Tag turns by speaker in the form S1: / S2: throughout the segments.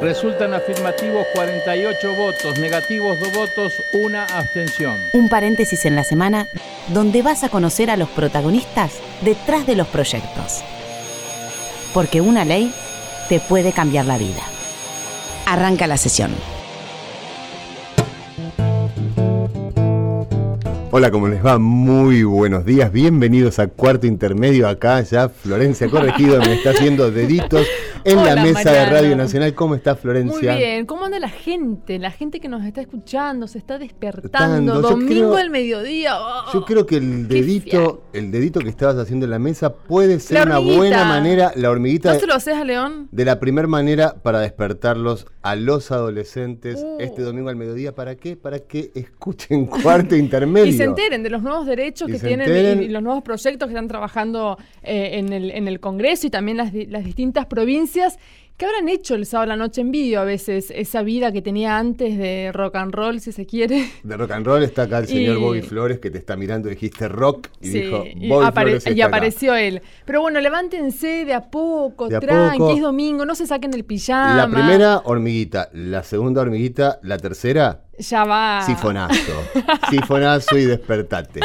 S1: Resultan afirmativos 48 votos, negativos 2 votos, una abstención.
S2: Un paréntesis en la semana donde vas a conocer a los protagonistas detrás de los proyectos. Porque una ley te puede cambiar la vida. Arranca la sesión.
S3: Hola, ¿cómo les va? Muy buenos días. Bienvenidos a Cuarto Intermedio. Acá ya Florencia Corregido me está haciendo deditos en la mesa de Radio Nacional. ¿Cómo está Florencia?
S4: Muy bien. ¿Cómo anda la gente? La gente que nos está escuchando, se está despertando. Domingo al mediodía.
S3: Oh, yo creo que el dedito, el dedito que estabas haciendo en la mesa puede ser una buena manera, la hormiguita.
S4: ¿No se lo haces a León?
S3: De la primera manera para despertarlos a los adolescentes uh. este domingo al mediodía. ¿Para qué? Para que escuchen Cuarto Intermedio.
S4: y se enteren de los nuevos derechos que tienen y, los nuevos proyectos que están trabajando eh, en, el, en el Congreso y también las, las distintas provincias ¿Qué habrán hecho el sábado a la noche en vídeo a veces? Esa vida que tenía antes de rock and roll, si se quiere.
S3: De rock and roll está acá el señor Bobby Flores que te está mirando, dijiste rock y dijo
S4: Bobby Flores y apareció él. Pero bueno, levántense de a poco, tranqui, es domingo, no se saquen el pijama.
S3: La primera hormiguita, la segunda hormiguita, la tercera
S4: ya va.
S3: Sifonazo. Sifonazo y despertate.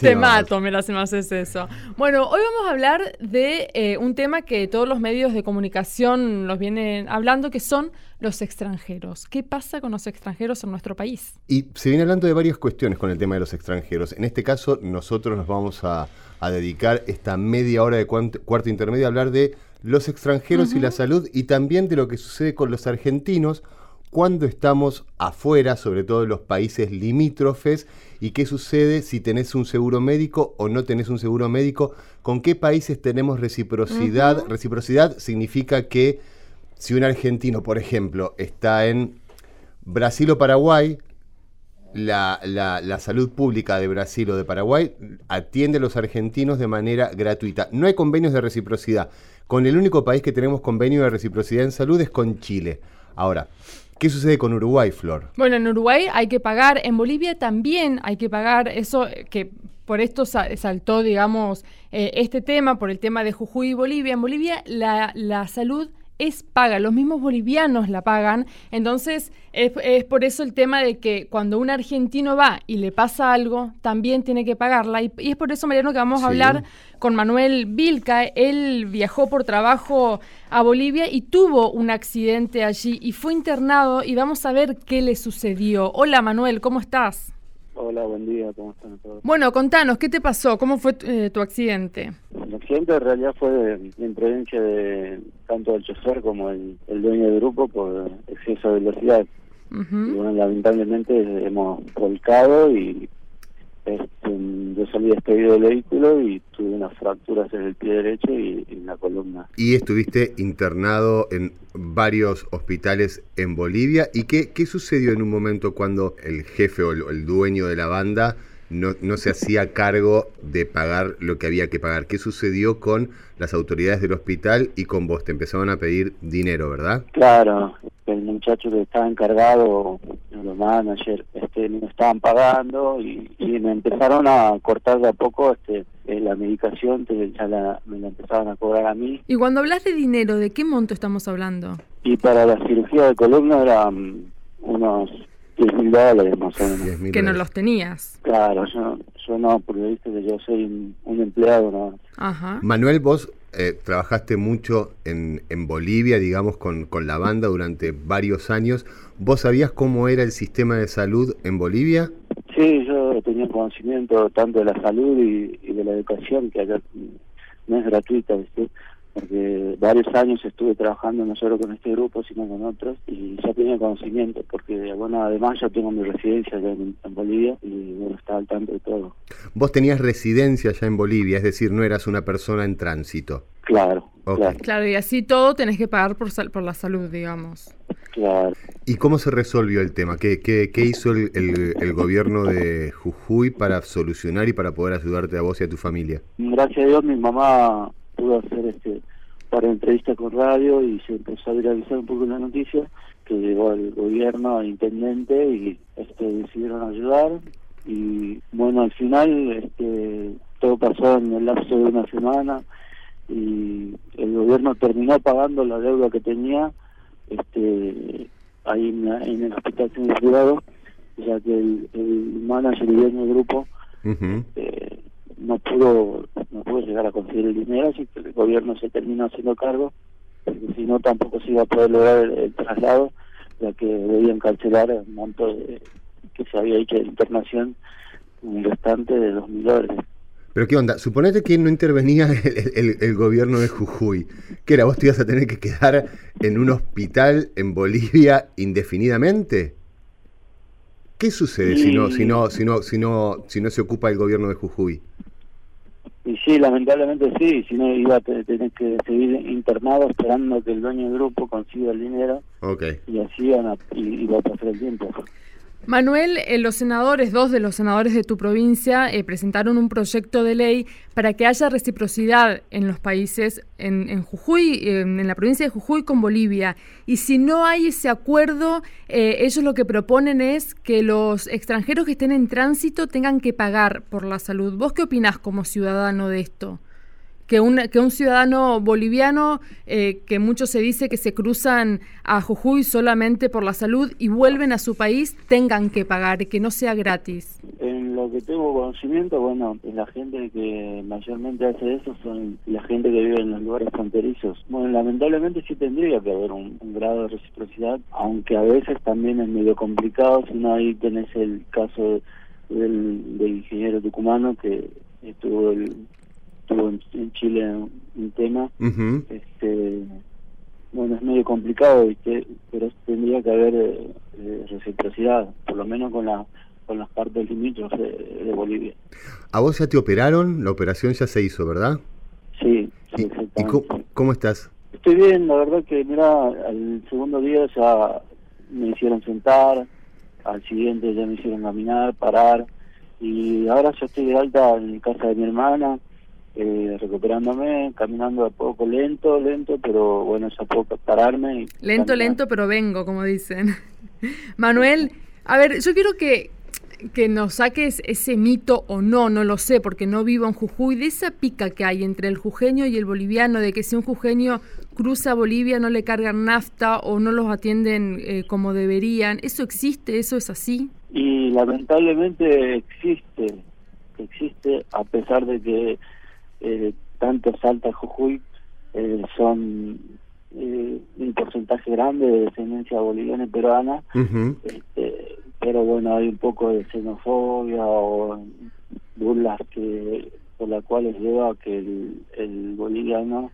S4: Te mato, me lo más es eso. Bueno, hoy vamos a hablar de eh, un tema que todos los medios de comunicación los vienen hablando, que son los extranjeros. ¿Qué pasa con los extranjeros en nuestro país?
S3: Y se viene hablando de varias cuestiones con el tema de los extranjeros. En este caso, nosotros nos vamos a, dedicar esta media hora de cuarto, intermedio a hablar de los extranjeros y la salud y también de lo que sucede con los argentinos cuando estamos afuera, sobre todo en los países limítrofes, y qué sucede si tenés un seguro médico o no tenés un seguro médico, con qué países tenemos reciprocidad. Reciprocidad significa que si un argentino, por ejemplo, está en Brasil o Paraguay, la, la, salud pública de Brasil o de Paraguay atiende a los argentinos de manera gratuita. No hay convenios de reciprocidad. Con el único país que tenemos convenio de reciprocidad en salud es con Chile. Ahora, ¿Qué sucede con Uruguay, Flor?
S4: Bueno, en Uruguay hay que pagar, en Bolivia también hay que pagar, eso que por esto saltó, digamos, eh, este tema, por el tema de Jujuy y Bolivia. En Bolivia la, la salud es paga, los mismos bolivianos la pagan, entonces es, por eso el tema de que cuando un argentino va y le pasa algo, también tiene que pagarla, y, es por eso, Mariano, que vamos a hablar con Manuel Vilca, él viajó por trabajo a Bolivia y tuvo un accidente allí y fue internado y vamos a ver qué le sucedió. Hola Manuel, ¿cómo estás?
S5: Hola, buen día, ¿cómo están todos?
S4: Bueno, contanos, ¿qué te pasó? ¿Cómo fue eh, tu accidente?
S5: El accidente en realidad fue de imprudencia de tanto del chofer como el, el dueño del grupo por exceso de velocidad. Y bueno, lamentablemente hemos volcado y este, yo salí despedido del vehículo y tuve unas fracturas en el pie derecho y, en la columna.
S3: Y estuviste internado en varios hospitales en Bolivia. ¿Y qué, qué sucedió en un momento cuando el jefe o el, dueño de la banda no, no se hacía cargo de pagar lo que había que pagar? ¿Qué sucedió con las autoridades del hospital y con vos? Te empezaban a pedir dinero, ¿verdad?
S5: Claro, el muchacho que estaba encargado, los managers, este, me estaban pagando y, me empezaron a cortar de a poco este, eh, la medicación, que ya la, me la empezaban a cobrar a mí.
S4: Y cuando hablas de dinero, ¿de qué monto estamos hablando?
S5: Y para la cirugía de columna eran unos 10 mil dólares más o menos.
S4: Que no los tenías.
S5: Claro, yo, yo no, porque viste que yo soy un, empleado, ¿no?
S3: Ajá. Manuel, vos eh, trabajaste mucho en, en Bolivia, digamos, con, con, la banda durante varios años. ¿Vos sabías cómo era el sistema de salud en Bolivia?
S5: Sí, yo tenía conocimiento tanto de la salud y, de la educación, que acá no es gratuita, ¿viste? Porque varios años estuve trabajando no solo con este grupo, sino con otros, y ya tenía conocimiento, porque bueno, además ya tengo mi residencia allá en, Bolivia y bueno, estaba al tanto de todo.
S3: Vos tenías residencia allá en Bolivia, es decir, no eras una persona en tránsito.
S5: Claro, claro.
S4: Claro, y así todo tenés que pagar por, por la salud, digamos.
S5: Claro.
S3: ¿Y cómo se resolvió el tema? ¿Qué, qué, qué hizo el, el, el, gobierno de Jujuy para solucionar y para poder ayudarte a vos y a tu familia?
S5: Gracias a Dios mi mamá pudo hacer este para entrevista con radio y se empezó a viralizar un poco la noticia que llegó al gobierno, al intendente y este decidieron ayudar. Y bueno al final este todo pasó en el lapso de una semana y el gobierno terminó pagando la deuda que tenía este ahí en, el hospital privado, ya que el, el manager y del grupo pudo no pudo llegar a conseguir el dinero, así que el gobierno se terminó haciendo cargo, porque si no tampoco se iba a poder lograr el, traslado, ya que debían cancelar el monto de, que se había hecho de internación, un restante de dos mil dólares.
S3: Pero qué onda, suponete que no intervenía el, gobierno de Jujuy, que era vos te ibas a tener que quedar en un hospital en Bolivia indefinidamente. ¿Qué sucede si no, si no, si no, si no, si no se ocupa el gobierno de Jujuy?
S5: Y sí, lamentablemente sí, si no iba a tener que seguir internado esperando que el dueño del grupo consiga el dinero.
S3: Okay.
S5: Y así iba a pasar el tiempo.
S4: Manuel, eh, los senadores, dos de los senadores de tu provincia, eh, presentaron un proyecto de ley para que haya reciprocidad en los países, en, Jujuy, en, la provincia de Jujuy con Bolivia. Y si no hay ese acuerdo, eh, ellos lo que proponen es que los extranjeros que estén en tránsito tengan que pagar por la salud. ¿Vos qué opinás como ciudadano de esto? Que un, que un ciudadano boliviano, eh, que mucho se dice que se cruzan a Jujuy solamente por la salud y vuelven a su país, tengan que pagar, que no sea gratis.
S5: En lo que tengo conocimiento, bueno, la gente que mayormente hace eso son la gente que vive en los lugares fronterizos. Bueno, lamentablemente sí tendría que haber un, grado de reciprocidad, aunque a veces también es medio complicado, si no ahí tenés el caso del, del ingeniero tucumano que estuvo el estuvo en, Chile un, tema. este Bueno, es medio complicado, pero tendría que haber eh, eh, reciprocidad, por lo menos con la con las partes limítrofes de, de, Bolivia.
S3: ¿A vos ya te operaron? La operación ya se hizo, ¿verdad?
S5: Sí,
S3: sí ¿Y, cómo, estás?
S5: Estoy bien, la verdad que, mira, al segundo día ya me hicieron sentar, al siguiente ya me hicieron caminar, parar, y ahora ya estoy de alta en casa de mi hermana, eh, recuperándome, caminando a poco, lento, lento, pero bueno, ya puedo pararme.
S4: lento, lento, pero vengo, como dicen. Manuel, a ver, yo quiero que, que nos saques ese mito o no, no lo sé, porque no vivo en Jujuy, de esa pica que hay entre el jujeño y el boliviano, de que si un jujeño cruza Bolivia no le cargan nafta o no los atienden eh, como deberían. ¿Eso existe? ¿Eso es así?
S5: Y lamentablemente existe, existe a pesar de que eh, tanto Salta Jujuy eh, son eh, un porcentaje grande de descendencia boliviana y peruana, este, pero bueno, hay un poco de xenofobia o burlas que por las cuales lleva a que el, el boliviano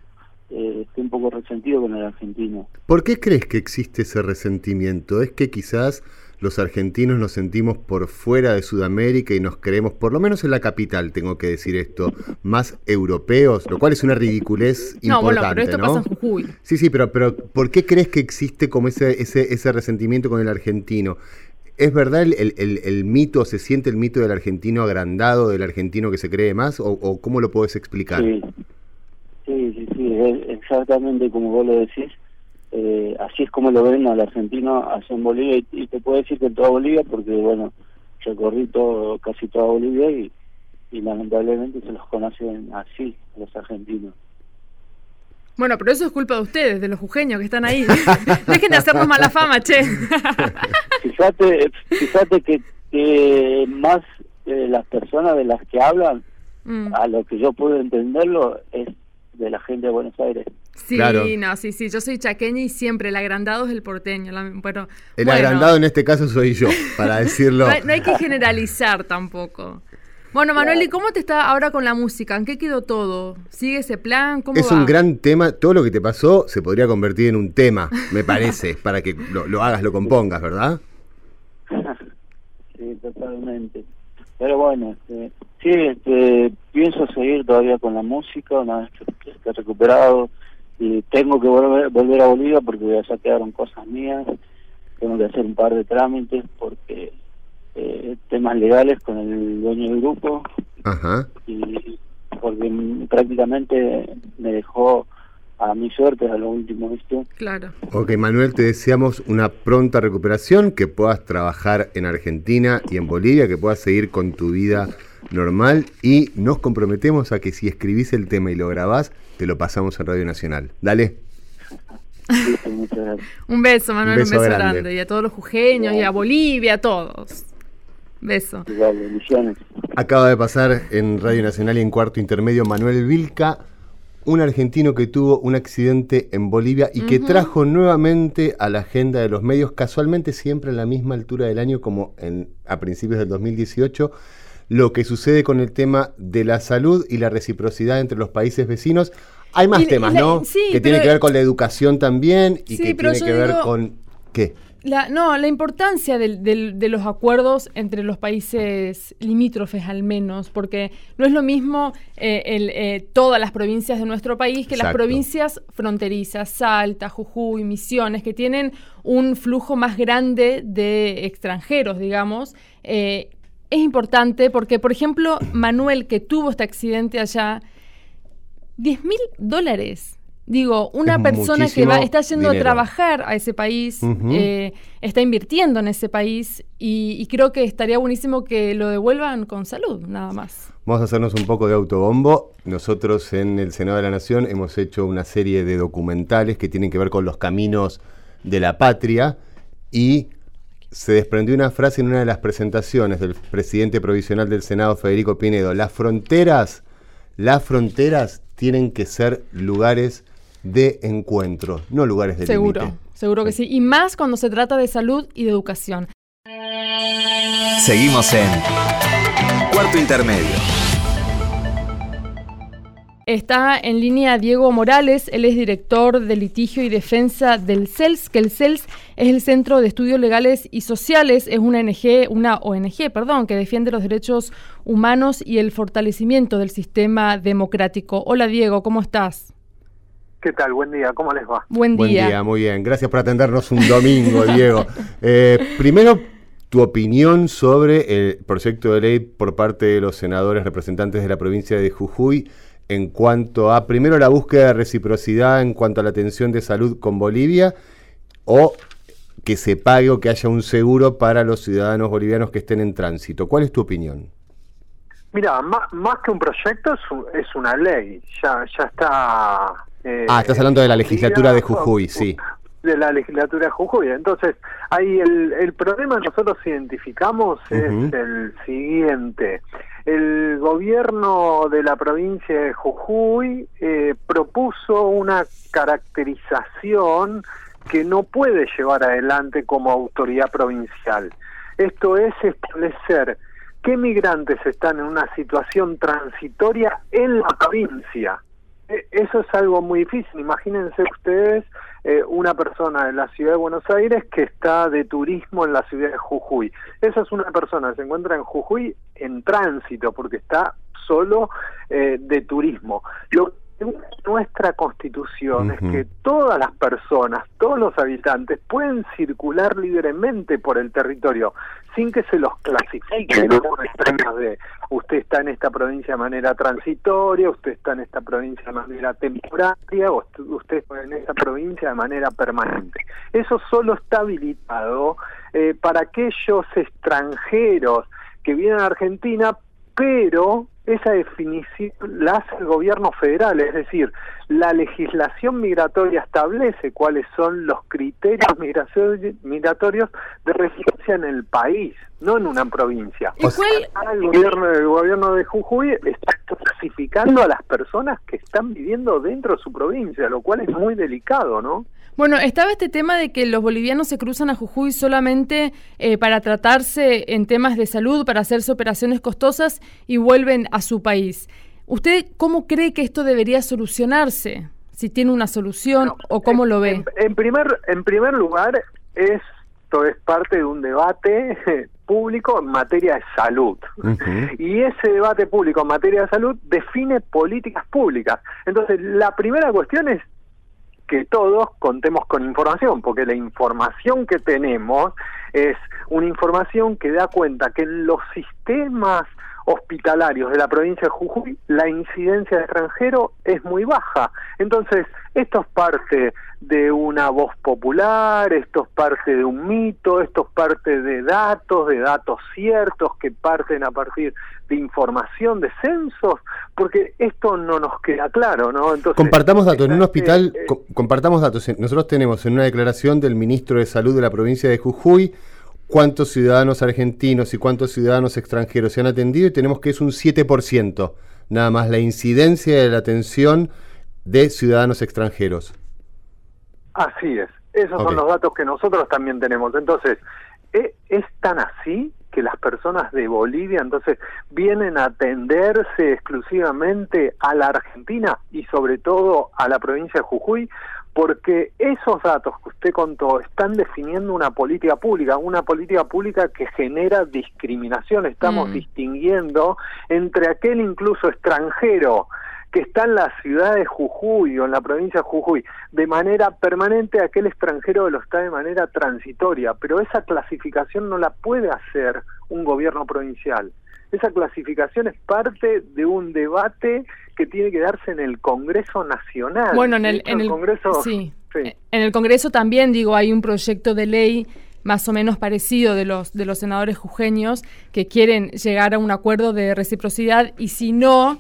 S5: eh, esté un poco resentido con el argentino.
S3: ¿Por qué crees que existe ese resentimiento? ¿Es que quizás los argentinos nos sentimos por fuera de Sudamérica y nos creemos, por lo menos en la capital, tengo que decir esto, más europeos, lo cual es una ridiculez no, importante, bueno, pero esto Pasa en Jujuy. Sí, sí, pero, pero ¿por qué crees que existe como ese, ese, ese resentimiento con el argentino? ¿Es verdad el, el, el, mito, se siente el mito del argentino agrandado, del argentino que se cree más, o, o cómo lo puedes explicar?
S5: Sí, sí, sí, sí, exactamente como vos lo decís eh, así es como lo ven al argentino allá en Bolivia y, te puedo decir que en toda Bolivia porque bueno recorrí todo casi toda Bolivia y, lamentablemente se los conocen así los argentinos
S4: bueno, pero eso es culpa de ustedes, de los jujeños que están ahí. Dejen de hacernos mala fama, che.
S5: fíjate, fíjate que, que más eh, las personas de las que hablan, mm. a lo que yo puedo entenderlo, es de la gente de Buenos Aires.
S4: Sí, no, sí, sí, yo soy chaqueña y siempre el agrandado es el porteño. bueno,
S3: el agrandado en este caso soy yo, para decirlo.
S4: no, hay, que generalizar tampoco. Bueno, Manuel, ¿y cómo te está ahora con la música? ¿En qué quedó todo? ¿Sigue ese plan? ¿Cómo
S3: es un gran tema. Todo lo que te pasó se podría convertir en un tema, me parece, para que lo, hagas, lo compongas, ¿verdad?
S5: sí, totalmente. Pero bueno, este, sí, este, pienso seguir todavía con la música una vez que esté recuperado y tengo que volver, volver a Bolivia porque ya quedaron cosas mías, tengo que hacer un par de trámites porque eh, temas legales con el dueño del grupo y porque prácticamente me dejó a mi suerte a lo último, ¿viste?
S4: Claro.
S3: Ok, Manuel, te deseamos una pronta recuperación, que puedas trabajar en Argentina y en Bolivia, que puedas seguir con tu vida normal y nos comprometemos a que si escribís el tema y lo grabás, te lo pasamos en Radio Nacional. Dale.
S4: un beso, Manuel, un beso, grande. Y a todos los jujeños, y a Bolivia, a todos. Beso.
S3: Acaba de pasar en Radio Nacional y en cuarto intermedio Manuel Vilca, un argentino que tuvo un accidente en Bolivia y que trajo nuevamente a la agenda de los medios, casualmente siempre a la misma altura del año como en, a principios del 2018, lo que sucede con el tema de la salud y la reciprocidad entre los países vecinos. Hay más temas, ¿no? que tiene que ver con la educación también y que tiene que ver con... ¿Qué?
S4: La, no, la importancia de los acuerdos entre los países limítrofes al menos, porque no es lo mismo eh, eh, todas las provincias de nuestro país que las provincias fronterizas, Salta, Jujuy, Misiones, que tienen un flujo más grande de extranjeros, digamos. Eh, es importante porque, por ejemplo, Manuel, que tuvo este accidente allá, 10 mil dólares Digo, una persona que va, está yendo a trabajar a ese país, eh, está invirtiendo en ese país y, creo que estaría buenísimo que lo devuelvan con salud, nada más.
S3: Vamos a hacernos un poco de autobombo. Nosotros en el Senado de la Nación hemos hecho una serie de documentales que tienen que ver con los caminos de la patria y se desprendió una frase en una de las presentaciones del presidente provisional del Senado, Federico Pinedo. Las fronteras, las fronteras tienen que ser lugares de encuentro, no lugares de
S4: Seguro, seguro que sí. Y más cuando se trata de salud y de educación.
S6: Seguimos en Cuarto Intermedio.
S4: Está en línea Diego Morales, él es director de litigio y defensa del CELS, que el CELS es el Centro de Estudios Legales y Sociales, es una ONG, una ONG, perdón, que defiende los derechos humanos y el fortalecimiento del sistema democrático. Hola Diego, ¿cómo estás?
S7: ¿Qué tal? Buen día, ¿cómo les va?
S4: Buen día.
S3: Buen día, muy bien. Gracias por atendernos un domingo, Diego. Eh, primero, tu opinión sobre el proyecto de ley por parte de los senadores representantes de la provincia de Jujuy en cuanto a, primero, la búsqueda de reciprocidad en cuanto a la atención de salud con Bolivia o que se pague o que haya un seguro para los ciudadanos bolivianos que estén en tránsito. ¿Cuál es tu opinión?
S7: Mira, más, más que un proyecto es, es una ley, ya, ya está
S3: eh, ah, estás hablando de la legislatura de Jujuy, sí.
S7: De la legislatura de Jujuy. Entonces, ahí el, el problema que nosotros identificamos es el siguiente. El gobierno de la provincia de Jujuy eh, propuso una caracterización que no puede llevar adelante como autoridad provincial. Esto es establecer qué migrantes están en una situación transitoria en la provincia eso es algo muy difícil. Imagínense ustedes eh, una persona de la ciudad de Buenos Aires que está de turismo en la ciudad de Jujuy. Esa es una persona que se encuentra en Jujuy en tránsito porque está solo eh, de turismo. Nuestra constitución es que todas las personas, todos los habitantes pueden circular libremente por el territorio sin que se los clasifique de usted está en esta provincia de manera transitoria, usted está en esta provincia de manera temporaria o usted está en esta provincia de manera permanente. Eso solo está habilitado eh, para aquellos extranjeros que vienen a Argentina pero esa definición la hace el gobierno federal, es decir, la legislación migratoria establece cuáles son los criterios migratorios de residencia en el país, no en una provincia.
S4: ¿Y cuál?
S7: el gobierno, el gobierno de Jujuy está clasificando a las personas que están viviendo dentro de su provincia, lo cual es muy delicado, ¿no?
S4: Bueno, estaba este tema de que los bolivianos se cruzan a Jujuy solamente eh, para tratarse en temas de salud, para hacerse operaciones costosas y vuelven a su país. ¿Usted cómo cree que esto debería solucionarse? Si tiene una solución o cómo lo ve.
S7: En, primer, en primer lugar, esto es parte de un debate público en materia de salud. Y ese debate público en materia de salud define políticas públicas. Entonces, la primera cuestión es que todos contemos con información, porque la información que tenemos es una información que da cuenta que los sistemas hospitalarios de la provincia de Jujuy, la incidencia de extranjero es muy baja. Entonces, esto es parte de una voz popular, esto es parte de un mito, esto es parte de datos, de datos ciertos que parten a partir de información, de censos, porque esto no nos queda claro, ¿no?
S3: Entonces, compartamos datos, en un hospital, eh, compartamos datos, nosotros tenemos en una declaración del ministro de Salud de la provincia de Jujuy, cuántos ciudadanos argentinos y cuántos ciudadanos extranjeros se han atendido y tenemos que es un 7%, nada más la incidencia de la atención de ciudadanos extranjeros.
S7: Así es, esos son los datos que nosotros también tenemos. Entonces, ¿e-, ¿es tan así que las personas de Bolivia entonces vienen a atenderse exclusivamente a la Argentina y sobre todo a la provincia de Jujuy? Porque esos datos que usted contó están definiendo una política pública, una política pública que genera discriminación. Estamos mm. distinguiendo entre aquel incluso extranjero que está en la ciudad de Jujuy o en la provincia de Jujuy de manera permanente, aquel extranjero lo está de manera transitoria, pero esa clasificación no la puede hacer un gobierno provincial. Esa clasificación es parte de un debate que tiene que darse en el Congreso Nacional.
S4: Bueno, en el, en el, Congreso, sí. En el Congreso también, digo, hay un proyecto de ley más o menos parecido de los de los senadores jujeños que quieren llegar a un acuerdo de reciprocidad y si no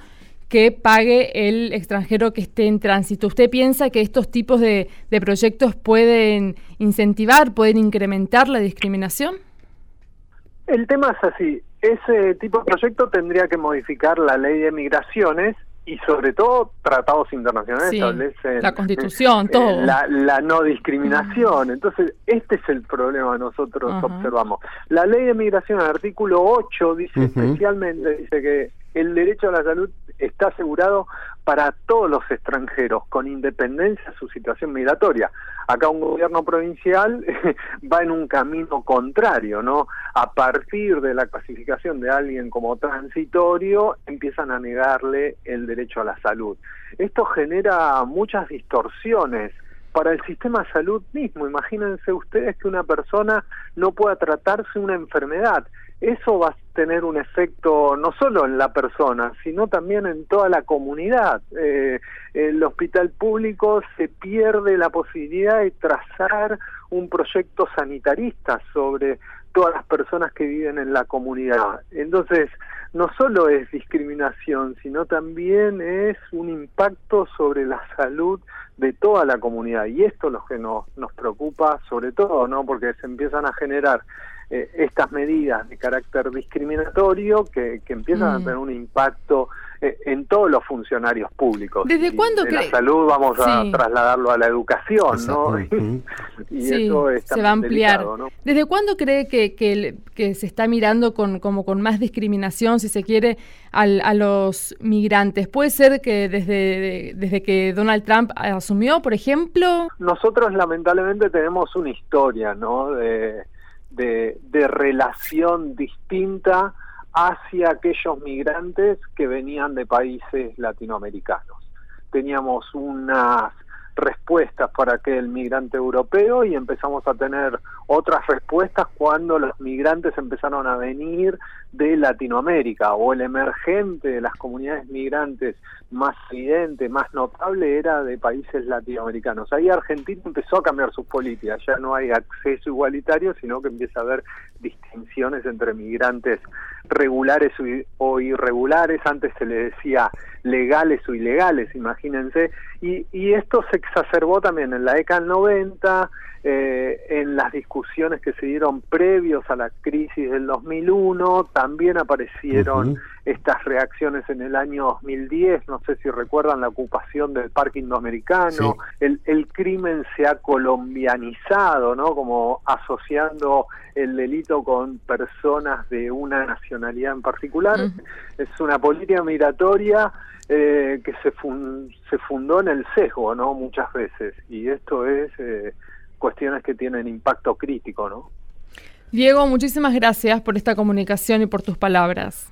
S4: que pague el extranjero que esté en tránsito. ¿Usted piensa que estos tipos de, de proyectos pueden incentivar, pueden incrementar la discriminación?
S7: El tema es así. Ese tipo de proyecto tendría que modificar la ley de migraciones y sobre todo tratados internacionales establecen
S4: la constitución, todo.
S7: La, no discriminación. Entonces, este es el problema que nosotros observamos. La ley de migración, el artículo 8, dice especialmente, dice que el derecho a la salud está asegurado para todos los extranjeros, con independencia de su situación migratoria. Acá un gobierno provincial va en un camino contrario, ¿no? A partir de la clasificación de alguien como transitorio, empiezan a negarle el derecho a la salud. Esto genera muchas distorsiones para el sistema de salud mismo. Imagínense ustedes que una persona no pueda tratarse una enfermedad eso va a tener un efecto no solo en la persona, sino también en toda la comunidad. Eh, el hospital público se pierde la posibilidad de trazar un proyecto sanitarista sobre todas las personas que viven en la comunidad. Entonces, no solo es discriminación, sino también es un impacto sobre la salud de toda la comunidad. Y esto es lo que nos, nos preocupa sobre todo, ¿no? Porque se empiezan a generar eh, estas medidas de carácter discriminatorio que, que empiezan a mm. tener un impacto eh, en todos los funcionarios públicos.
S4: ¿Desde cuándo
S7: de la salud vamos a trasladarlo a la educación, ¿no?
S4: y eso se va a ampliar. ¿Desde cuándo cree que, que, se está mirando con, como con más discriminación, si se quiere, al, a los migrantes? ¿Puede ser que desde, desde que Donald Trump asumió, por ejemplo?
S7: Nosotros lamentablemente tenemos una historia, ¿no? De, de, relación distinta hacia aquellos migrantes que venían de países latinoamericanos. Teníamos unas respuestas para aquel migrante europeo y empezamos a tener otras respuestas cuando los migrantes empezaron a venir de Latinoamérica o el emergente de las comunidades migrantes más evidente, más notable era de países latinoamericanos. Ahí Argentina empezó a cambiar sus políticas, ya no hay acceso igualitario, sino que empieza a haber distinciones entre migrantes regulares o irregulares, antes se le decía legales o ilegales, imagínense, y, y esto se exacerbó también en la década del 90, eh, en las discusiones que se dieron previos a la crisis del 2001, también aparecieron estas reacciones en el año 2010, no sé si recuerdan la ocupación del parque indoamericano, el, el crimen se ha colombianizado, ¿no? Como asociando el delito con personas de una nacionalidad en particular. Es una política migratoria eh, que se, se fundó en el sesgo, ¿no? Muchas veces. Y esto es eh, cuestiones que tienen impacto crítico, ¿no?
S4: Diego, muchísimas gracias por esta comunicación y por tus palabras.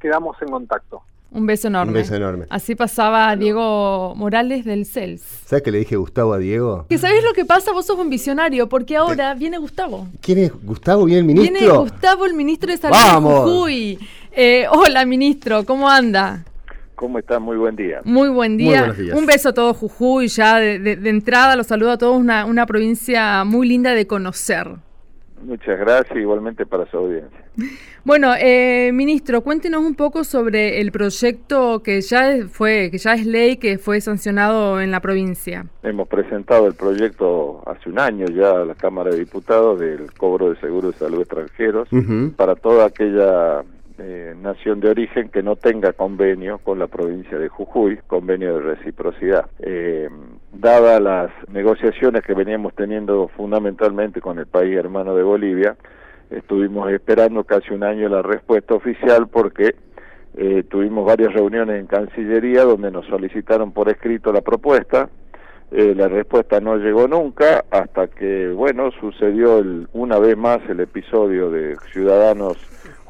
S7: Quedamos en contacto.
S4: Un beso enorme.
S3: Un beso enorme.
S4: Así pasaba Diego Morales del CELS.
S3: ¿Sabes que le dije Gustavo a Diego?
S4: Que sabés lo que pasa, vos sos un visionario, porque ahora viene Gustavo.
S3: ¿Quién es Gustavo? ¿Viene el ministro?
S4: Viene Gustavo, el ministro de Salud
S3: ¡Vamos!
S4: Jujuy. Eh, hola, ministro, ¿cómo anda?
S8: ¿Cómo está? Muy buen día.
S4: Muy buen día. Un beso a todos Jujuy. Ya de, entrada los saludo a todos. Una, una provincia muy linda de conocer.
S8: Muchas gracias, igualmente para su audiencia.
S4: Bueno, eh, ministro, cuéntenos un poco sobre el proyecto que ya fue, que ya es ley, que fue sancionado en la provincia.
S8: Hemos presentado el proyecto hace un año ya a la Cámara de Diputados del cobro de seguros de salud extranjeros para toda aquella eh, nación de origen que no tenga convenio con la provincia de Jujuy, convenio de reciprocidad. Eh, Dadas las negociaciones que veníamos teniendo fundamentalmente con el país hermano de Bolivia, estuvimos esperando casi un año la respuesta oficial porque eh, tuvimos varias reuniones en Cancillería donde nos solicitaron por escrito la propuesta. Eh, la respuesta no llegó nunca hasta que, bueno, sucedió el, una vez más el episodio de ciudadanos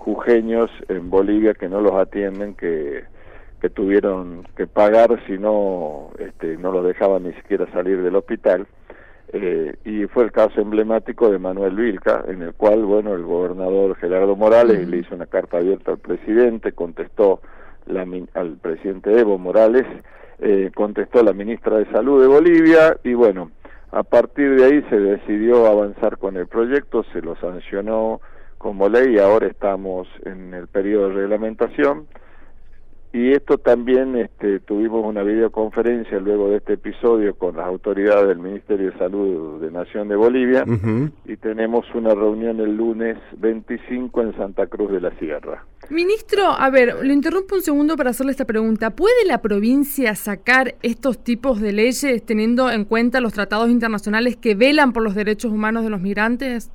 S8: jujeños en Bolivia que no los atienden, que, que tuvieron que pagar si no, este, no los dejaban ni siquiera salir del hospital. Eh, y fue el caso emblemático de Manuel Vilca, en el cual, bueno, el gobernador Gerardo Morales le hizo una carta abierta al presidente, contestó la, al presidente Evo Morales, eh, contestó la ministra de Salud de Bolivia y bueno, a partir de ahí se decidió avanzar con el proyecto, se lo sancionó como ley ahora estamos en el periodo de reglamentación y esto también este, tuvimos una videoconferencia luego de este episodio con las autoridades del Ministerio de Salud de Nación de Bolivia y tenemos una reunión el lunes 25 en Santa Cruz de la Sierra.
S4: Ministro, a ver, le interrumpo un segundo para hacerle esta pregunta. ¿Puede la provincia sacar estos tipos de leyes teniendo en cuenta los tratados internacionales que velan por los derechos humanos de los migrantes?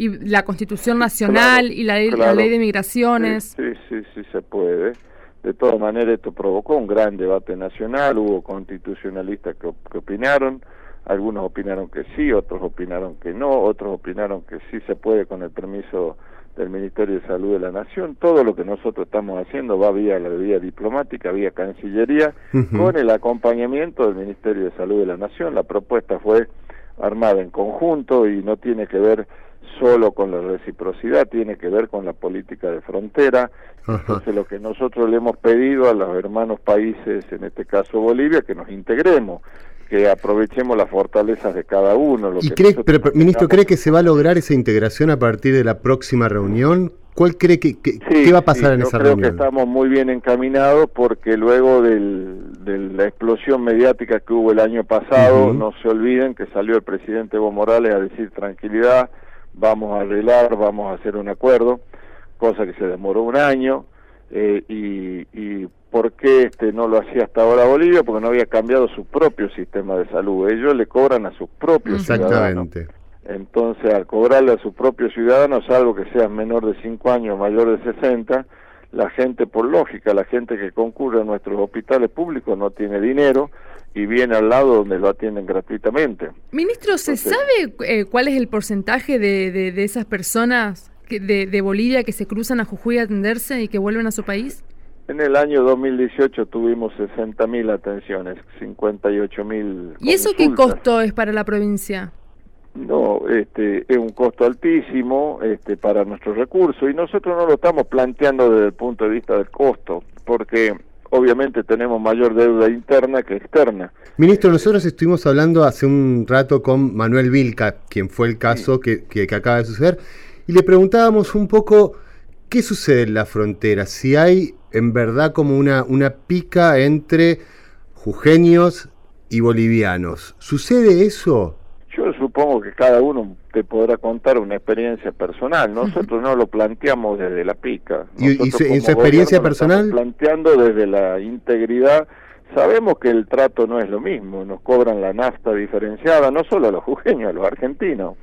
S4: Y la Constitución Nacional y la, ley de Migraciones.
S8: Sí, sí, sí, se puede. De todas maneras, esto provocó un gran debate nacional, hubo constitucionalistas que, que opinaron, algunos opinaron que sí, otros opinaron que no, otros opinaron que sí se puede con el permiso del Ministerio de Salud de la Nación. Todo lo que nosotros estamos haciendo va vía la vía diplomática, vía Cancillería, con el acompañamiento del Ministerio de Salud de la Nación. La propuesta fue armada en conjunto y no tiene que ver solo con la reciprocidad, tiene que ver con la política de frontera. Entonces lo que nosotros le hemos pedido a los hermanos países, en este caso Bolivia, que nos integremos, que aprovechemos las fortalezas de cada uno.
S3: ¿Y cree, pero, ministro, cree que se va a lograr esa integración a partir de la próxima reunión? ¿Cuál cree que, qué va a pasar en esa
S8: creo
S3: reunión?
S8: Que estamos muy bien encaminados porque luego del, de la explosión mediática que hubo el año pasado, no se olviden que salió el presidente Evo Morales a decir tranquilidad, vamos a arreglar, vamos a hacer un acuerdo, cosa que se demoró un año, eh, y, y ¿por qué este no lo hacía hasta ahora Bolivia? Porque no había cambiado su propio sistema de salud. Ellos le cobran a sus propios Exactamente. Entonces, al cobrarle a sus propios ciudadanos, algo que sea menor de 5 años, mayor de 60, la gente, por lógica, la gente que concurre a nuestros hospitales públicos no tiene dinero, y viene al lado donde lo atienden gratuitamente.
S4: Ministro, ¿se sabe eh, cuál es el porcentaje de, de, esas personas que, de, de, Bolivia que se cruzan a Jujuy a atenderse y que vuelven a su país?
S8: En el año 2018 tuvimos 60.000 atenciones, 58.000.
S4: ¿Y eso qué costo es para la provincia?
S8: No, este, es un costo altísimo este, para nuestros recursos y nosotros no lo estamos planteando desde el punto de vista del costo, porque obviamente tenemos mayor deuda interna que externa.
S3: Ministro, nosotros estuvimos hablando hace un rato con Manuel Vilca, quien fue el caso que, que, acaba de suceder, y le preguntábamos un poco qué sucede en la frontera, si hay en verdad como una, una pica entre jujeños y bolivianos. ¿Sucede eso?
S8: Yo supongo que cada uno te podrá contar una experiencia personal. Nosotros no lo planteamos desde la pica.
S3: ¿Y, y, su, experiencia personal?
S8: Planteando desde la integridad. Sabemos que el trato no es lo mismo. Nos cobran la nafta diferenciada, no solo a los jujeños, a los argentinos.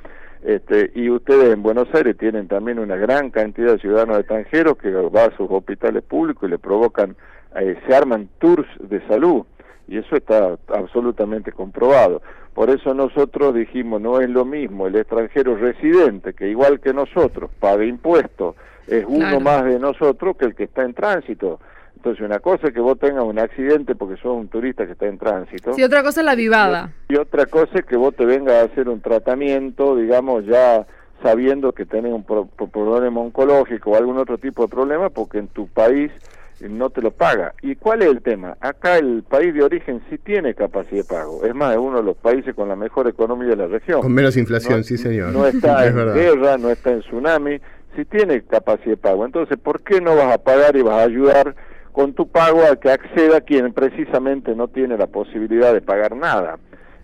S8: Este, y ustedes en Buenos Aires tienen también una gran cantidad de ciudadanos extranjeros que van a sus hospitales públicos y le provocan, eh, se arman tours de salud y eso está absolutamente comprobado. Por eso nosotros dijimos, no es lo mismo el extranjero residente, que igual que nosotros paga impuestos, es uno más de nosotros que el que está en tránsito. Entonces, una cosa es que vos tengas un accidente porque sos un turista que está en tránsito.
S4: Y otra cosa es la vivada.
S8: Y, otra cosa es que vos te vengas a hacer un tratamiento, digamos, ya sabiendo que tenés un problema oncológico o algún otro tipo de problema porque en tu país no te lo paga. ¿Y cuál es el tema? Acá el país de origen sí tiene capacidad de pago. Es más, es uno de los países con la mejor economía de la región.
S3: Con menos inflación, sí señor.
S8: No está en guerra, no está en tsunami, sí tiene capacidad de pago. Entonces, ¿por qué no vas a pagar y vas a ayudar con tu pago a que acceda quien precisamente no tiene la posibilidad de pagar nada?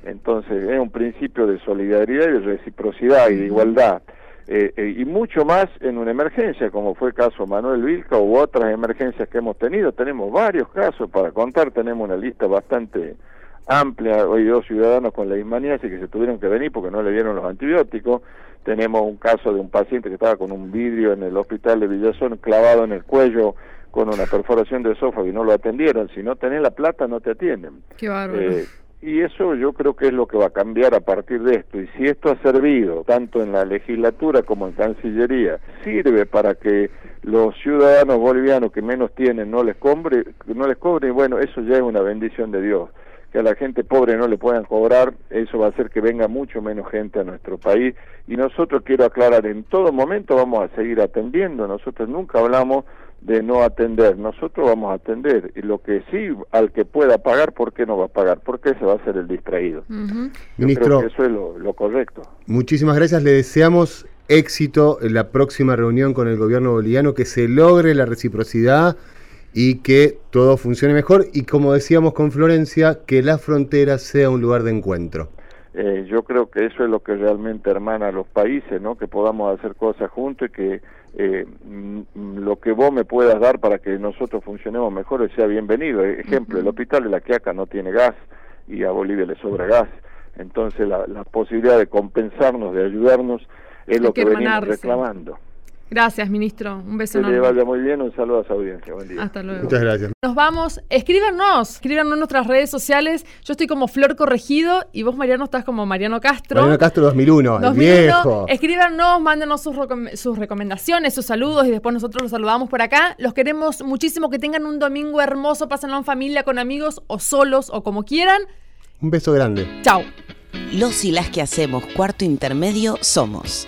S8: Entonces, es un principio de solidaridad y de reciprocidad y de igualdad. Eh, eh, y mucho más en una emergencia, como fue el caso Manuel Vilca u otras emergencias que hemos tenido. Tenemos varios casos para contar, tenemos una lista bastante amplia. Hoy dos ciudadanos con la ismaniasis que se tuvieron que venir porque no le dieron los antibióticos. Tenemos un caso de un paciente que estaba con un vidrio en el hospital de Villazón clavado en el cuello con una perforación de esófago y no lo atendieron. Si no tenés la plata, no te atienden.
S4: Qué bárbaro. Eh,
S8: y eso yo creo que es lo que va a cambiar a partir de esto. Y si esto ha servido, tanto en la legislatura como en Cancillería, sirve para que los ciudadanos bolivianos que menos tienen no les cobre, no les cobren, bueno, eso ya es una bendición de Dios. Que a la gente pobre no le puedan cobrar, eso va a hacer que venga mucho menos gente a nuestro país. Y nosotros quiero aclarar, en todo momento vamos a seguir atendiendo. Nosotros nunca hablamos de no atender. Nosotros vamos a atender. Y lo que sí, al que pueda pagar, ¿por qué no va a pagar? Porque ese va a ser el distraído.
S3: Ministro,
S8: eso es lo, correcto.
S3: Muchísimas gracias. Le deseamos éxito en la próxima reunión con el gobierno boliviano, que se logre la reciprocidad y que todo funcione mejor. Y como decíamos con Florencia, que la frontera sea un lugar de encuentro.
S8: Eh, yo creo que eso es lo que realmente hermana a los países, ¿no? Que podamos hacer cosas juntos y que eh, mm, lo que vos me puedas dar para que nosotros funcionemos mejor sea bienvenido. E, ejemplo, el hospital de la Quiaca no tiene gas y a Bolivia le sobra gas. Entonces la, posibilidad de compensarnos, de ayudarnos, es lo que, venimos reclamando.
S4: Gracias, ministro. Un beso
S8: que le vaya muy bien. Un saludo a su audiencia. Buen día.
S4: Hasta luego.
S3: Muchas gracias.
S4: Nos vamos. Escríbanos. Escríbanos en nuestras redes sociales. Yo estoy como Flor Corregido y vos, Mariano, estás como Mariano Castro.
S3: Mariano Castro 2001, 2001. el viejo.
S4: Escríbanos, mándenos sus, sus recomendaciones, sus saludos y después nosotros los saludamos por acá. Los queremos muchísimo. Que tengan un domingo hermoso. Pásenlo en familia, con amigos o solos o como quieran.
S3: Un beso grande.
S4: Chao.
S2: Los y las que hacemos cuarto intermedio somos.